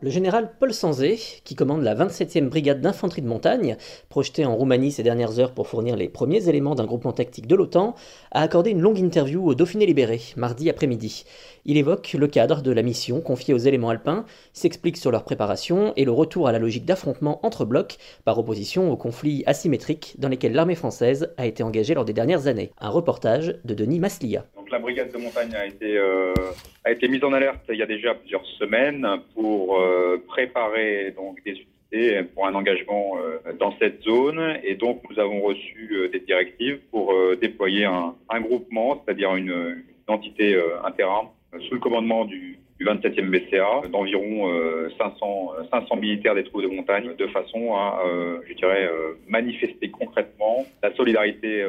Le général Paul Sanzé, qui commande la 27e brigade d'infanterie de montagne, projetée en Roumanie ces dernières heures pour fournir les premiers éléments d'un groupement tactique de l'OTAN, a accordé une longue interview au Dauphiné Libéré, mardi après-midi. Il évoque le cadre de la mission confiée aux éléments alpins, s'explique sur leur préparation et le retour à la logique d'affrontement entre blocs, par opposition aux conflits asymétriques dans lesquels l'armée française a été engagée lors des dernières années. Un reportage de Denis Maslia la brigade de montagne a été, euh, a été mise en alerte il y a déjà plusieurs semaines pour euh, préparer donc des unités pour un engagement euh, dans cette zone. Et donc, nous avons reçu des directives pour déployer un, un groupement, c'est-à-dire une, entité interarme sous le commandement du, du 27e BCA d'environ 500, 500 militaires des troupes de montagne de façon à, je dirais, manifester concrètement la solidarité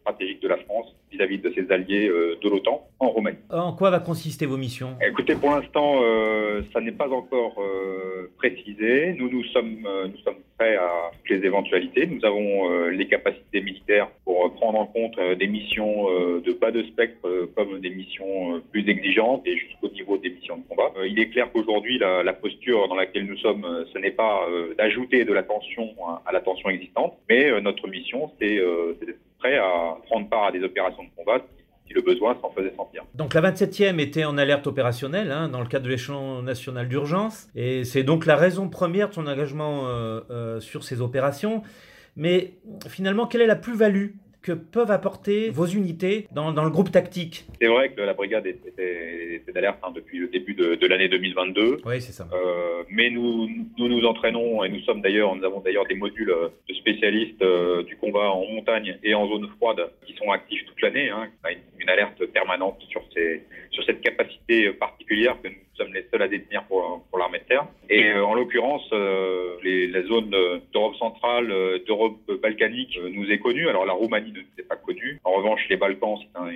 stratégique de la France vis-à-vis de ses alliés euh, de l'OTAN en Roumanie. En quoi va consister vos missions? Écoutez, pour l'instant, euh, ça n'est pas encore euh, précisé. Nous, nous sommes, nous sommes prêts à toutes les éventualités. Nous avons les capacités militaires pour prendre en compte des missions de bas de spectre comme des missions plus exigeantes et jusqu'au niveau des missions de combat. il est clair qu'aujourd'hui, la, la, posture dans laquelle nous sommes, ce n'est pas d'ajouter de la tension à, la tension existante, mais notre mission, c'est d'être à prendre part à des opérations de combat si le besoin s'en faisait sentir. Donc la 27e était en alerte opérationnelle hein, dans le cadre de l'échelon national d'urgence, et c'est donc la raison première de son engagement euh, euh, sur ces opérations. Mais finalement, quelle est la plus-value que peuvent apporter vos unités dans, dans le groupe tactique C'est vrai que la brigade était, était d'alerte hein, depuis le début de, de l'année 2022. Oui, c'est ça. Euh, mais nous, nous nous entraînons et nous sommes d'ailleurs, nous avons d'ailleurs des modules de spécialistes euh, du combat en montagne et en zone froide qui sont actifs toute l'année. Hein. On a une, une, alerte permanente sur, ces, sur cette capacité particulière que nous sommes les seuls à détenir pour, pour l'armée de terre. Et euh, en l'occurrence, euh, les, la zone d'Europe centrale, euh, d'Europe balkanique euh, nous est connue. Alors la Roumanie ne nous est pas connue. En revanche, les Balkans, c'est un,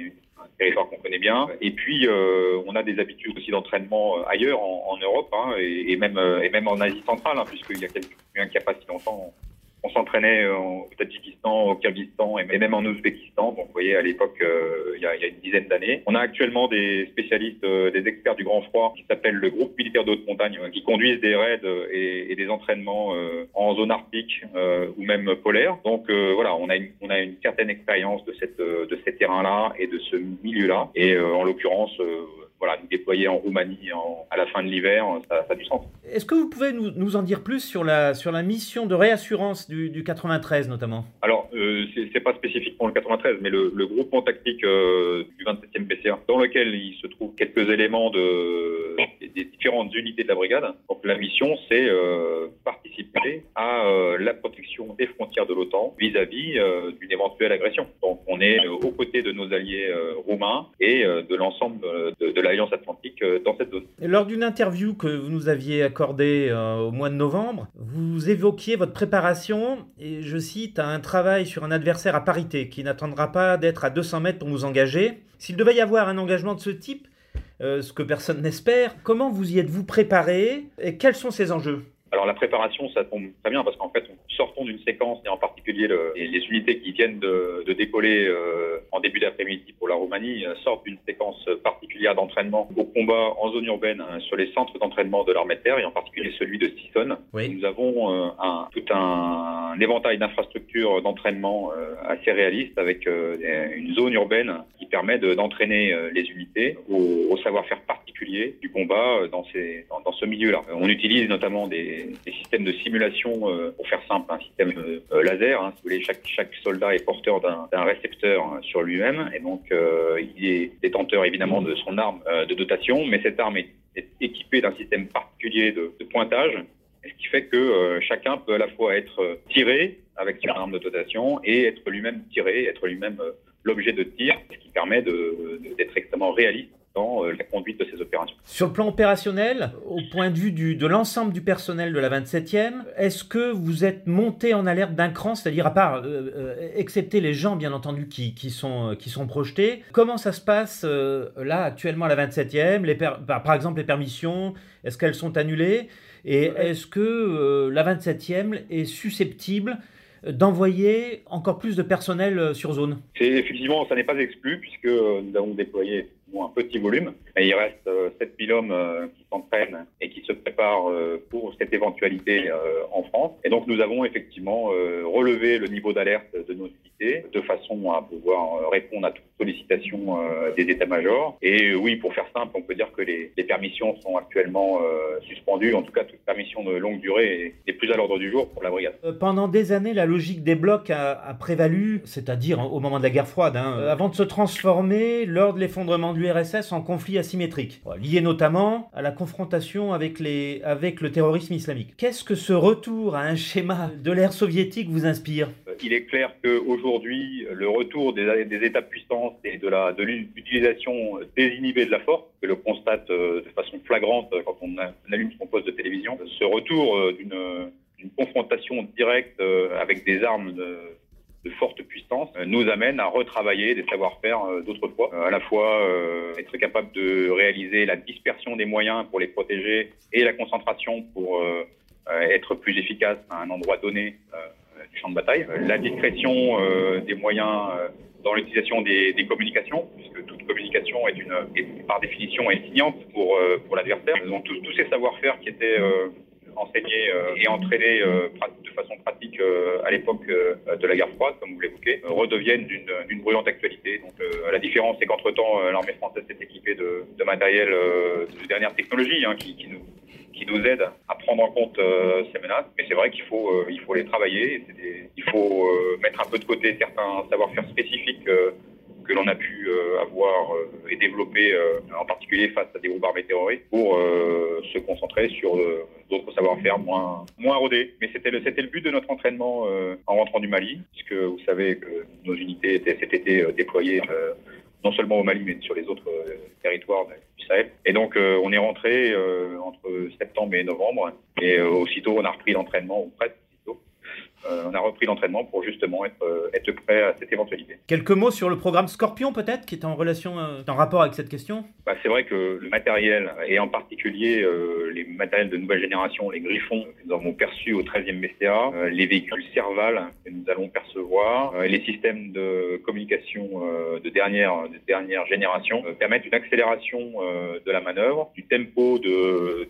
territoire qu'on connaît bien. Et puis, euh, on a des habitudes aussi d'entraînement ailleurs en, Europe hein, et, même, et même en Asie centrale, hein, puisqu'il y a quelques, il n'y a pas si longtemps, on s'entraînait au Tadjikistan, au Kyrgyzstan et même en Ouzbékistan. Donc, vous voyez, à l'époque, euh, il, y a, une dizaine d'années. On a actuellement des spécialistes, euh, des experts du grand froid qui s'appellent le groupe militaire de haute montagne, euh, qui conduisent des raids et, et des entraînements euh, en zone arctique euh, ou même polaire. Donc, voilà, on a, une, on a une certaine expérience de, cette, de ces terrains-là et de ce milieu-là. Et en l'occurrence, voilà, nous déployer en Roumanie en, à la fin de l'hiver, ça, ça, a du sens. Est-ce que vous pouvez nous, nous, en dire plus sur la, sur la mission de réassurance du, du 93 notamment? Alors, euh, c'est pas spécifique pour le 93, mais le, le groupement tactique euh, du 27e PCA, dans lequel il se trouve quelques éléments de, différentes unités de la brigade. Donc la mission, c'est euh, participer à euh, la protection des frontières de l'OTAN vis-à-vis euh, d'une éventuelle agression. Donc on est aux côtés de nos alliés roumains et de l'ensemble de, de l'Alliance Atlantique dans cette zone. Lors d'une interview que vous nous aviez accordée au mois de novembre, vous évoquiez votre préparation et je cite un travail sur un adversaire à parité qui n'attendra pas d'être à 200 mètres pour nous engager. S'il devait y avoir un engagement de ce type, euh, ce que personne n'espère, comment vous y êtes-vous préparé et quels sont ces enjeux? Alors la préparation, ça tombe très bien parce qu'en fait, sortons d'une séquence et en particulier le, les, unités qui viennent de, de décoller euh, en début d'après-midi pour la Roumanie euh, sortent d'une séquence particulière d'entraînement au combat en zone urbaine sur les centres d'entraînement de l'armée de terre et en particulier celui de Sisson. Oui. Nous avons euh, un, tout un, un éventail d'infrastructures d'entraînement euh, assez réaliste avec une zone urbaine permet d'entraîner les unités au, au savoir-faire particulier du combat dans, ces, dans, dans ce milieu-là. On utilise notamment des des, systèmes de simulation, euh, pour faire simple, un système euh, laser. Hein, si vous voulez, chaque, chaque soldat est porteur d'un récepteur hein, sur lui-même, et donc euh, il est détenteur évidemment de son arme de dotation, mais cette arme est, est équipée d'un système particulier de, de pointage ce qui fait que chacun peut à la fois être tiré avec son arme de dotation et être lui-même tiré, être lui-même l'objet de tir, ce qui permet d'être extrêmement réaliste dans euh, la conduite de ces opérations. Sur le plan opérationnel, au point de vue du, de l'ensemble du personnel de la 27e, est-ce que vous êtes monté en alerte d'un cran, c'est-à-dire à part, euh, euh, excepté les gens bien entendu qui, qui, sont, qui sont projetés, comment ça se passe là actuellement à la 27e les par, par exemple les permissions, est-ce qu'elles sont annulées? Et est-ce que la 27e est susceptible d'envoyer encore plus de personnel sur zone C'est effectivement, ça n'est pas exclu puisque nous avons déployé un petit volume. il reste 7000 euh, hommes euh, qui s'entraînent et qui se préparent euh, pour cette éventualité en France. Et donc nous avons effectivement relevé le niveau d'alerte de nos unités de façon à pouvoir répondre à toute sollicitation des états-majors. Et oui, pour faire simple, on peut dire que les, permissions sont actuellement suspendues. En tout cas, toute permission de longue durée n'est plus à l'ordre du jour pour la brigade. pendant des années, la logique des blocs a, prévalu, c'est-à-dire au moment de la guerre froide, hein, avant de se transformer lors de l'effondrement l'URSS en conflit asymétrique, lié notamment à la confrontation avec, les, avec le terrorisme islamique. Qu'est-ce que ce retour à un schéma de l'ère soviétique vous inspire? Il est clair qu'aujourd'hui, le retour des, États-puissances et de, la, de l'utilisation désinhibée de la force, que le constate euh, de façon flagrante quand on allume son poste de télévision, ce retour euh, d'une, confrontation directe euh, avec des armes de forte puissance euh, nous amène à retravailler des savoir-faire euh, d'autrefois, euh, à la fois être capable de réaliser la dispersion des moyens pour les protéger et la concentration pour être plus efficace à un endroit donné du champ de bataille, la discrétion des moyens dans l'utilisation des, communications, puisque toute communication est, une, par définition est pour, pour l'adversaire. Donc tous ces savoir-faire qui étaient enseignés euh, et entraînés euh, de façon pratique euh, à l'époque de la guerre froide, comme vous l'évoquez, redeviennent d'une bruyante actualité. Donc la différence, c'est qu'entre-temps, l'armée française s'est équipée de, de matériel de dernière technologie hein, qui, qui, nous, qui nous aide à prendre en compte ces menaces. Mais c'est vrai qu'il faut, faut les travailler. il faut mettre un peu de côté certains savoir-faire spécifiques que l'on a pu avoir et développer, en particulier face à des groupes armés terroristes, pour se concentrer sur d'autres savoir-faire moins, moins rodés. Mais c'était le, le but de notre entraînement euh, en rentrant du Mali, puisque vous savez que nos unités étaient cet été euh, déployées euh, non seulement au Mali, mais sur les autres territoires du Sahel. Et donc, on est rentré entre septembre et novembre, et aussitôt, on a repris l'entraînement, ou presque euh, on a repris l'entraînement pour justement être, euh, être prêt à cette éventualité. Quelques mots sur le programme Scorpion peut-être, qui est en relation, euh, en rapport avec cette question? Bah, C'est vrai que le matériel, et en particulier les matériels de nouvelle génération, les griffons que nous avons perçus au 13e BCA, les véhicules Serval que nous allons percevoir, les systèmes de communication de, dernière, de dernière génération permettent une accélération de la manœuvre, du tempo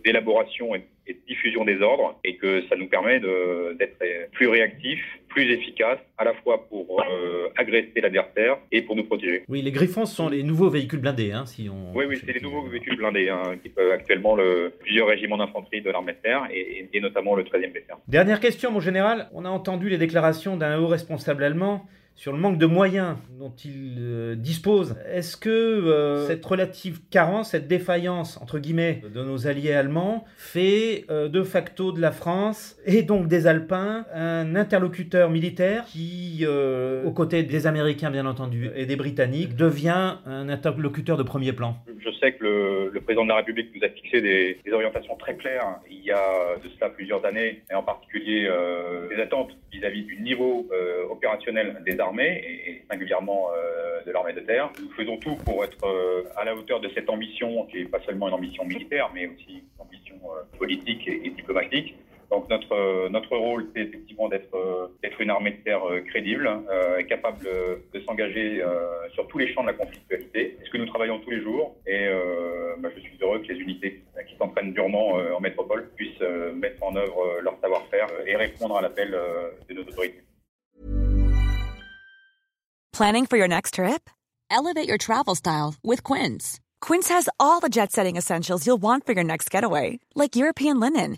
d'élaboration et et de diffusion des ordres et que ça nous permet d'être plus réactifs, plus efficaces, à la fois pour euh, agresser l'adversaire et pour nous protéger. Oui, les Griffons sont les nouveaux véhicules blindés, hein, si on. Oui, oui, c'est les nouveaux véhicules blindés hein, qui peuvent actuellement le, plusieurs régiments d'infanterie de l'armée de terre et, et, notamment le 13e BTR. Dernière question, mon général. On a entendu les déclarations d'un haut responsable allemand sur le manque de moyens dont il euh, dispose. Est-ce que euh, cette relative carence, cette défaillance, entre guillemets, de nos alliés allemands fait euh, de facto de la France et donc des Alpins un interlocuteur militaire qui, aux côtés des Américains bien entendu et des Britanniques, devient un interlocuteur de premier plan? Je sais que le, président de la République nous a fixé des, orientations très claires il y a de cela plusieurs années, et en particulier des attentes vis-à-vis -vis du niveau opérationnel des armes et singulièrement euh, de l'armée de terre. Nous faisons tout pour être euh, à la hauteur de cette ambition, qui n'est pas seulement une ambition militaire, mais aussi une ambition euh, politique et, diplomatique. Donc notre notre rôle, c'est effectivement d'être d'être une armée de terre crédible, capable de s'engager sur tous les champs de la conflictualité. C'est ce que nous travaillons tous les jours, et bah, je suis heureux que les unités qui s'entraînent durement en métropole puissent mettre en œuvre leur savoir-faire et répondre à l'appel de nos autorités. Planning for your next trip? Elevate your travel style with Quince. Quince has all the jet setting essentials you'll want for your next getaway, like European linen,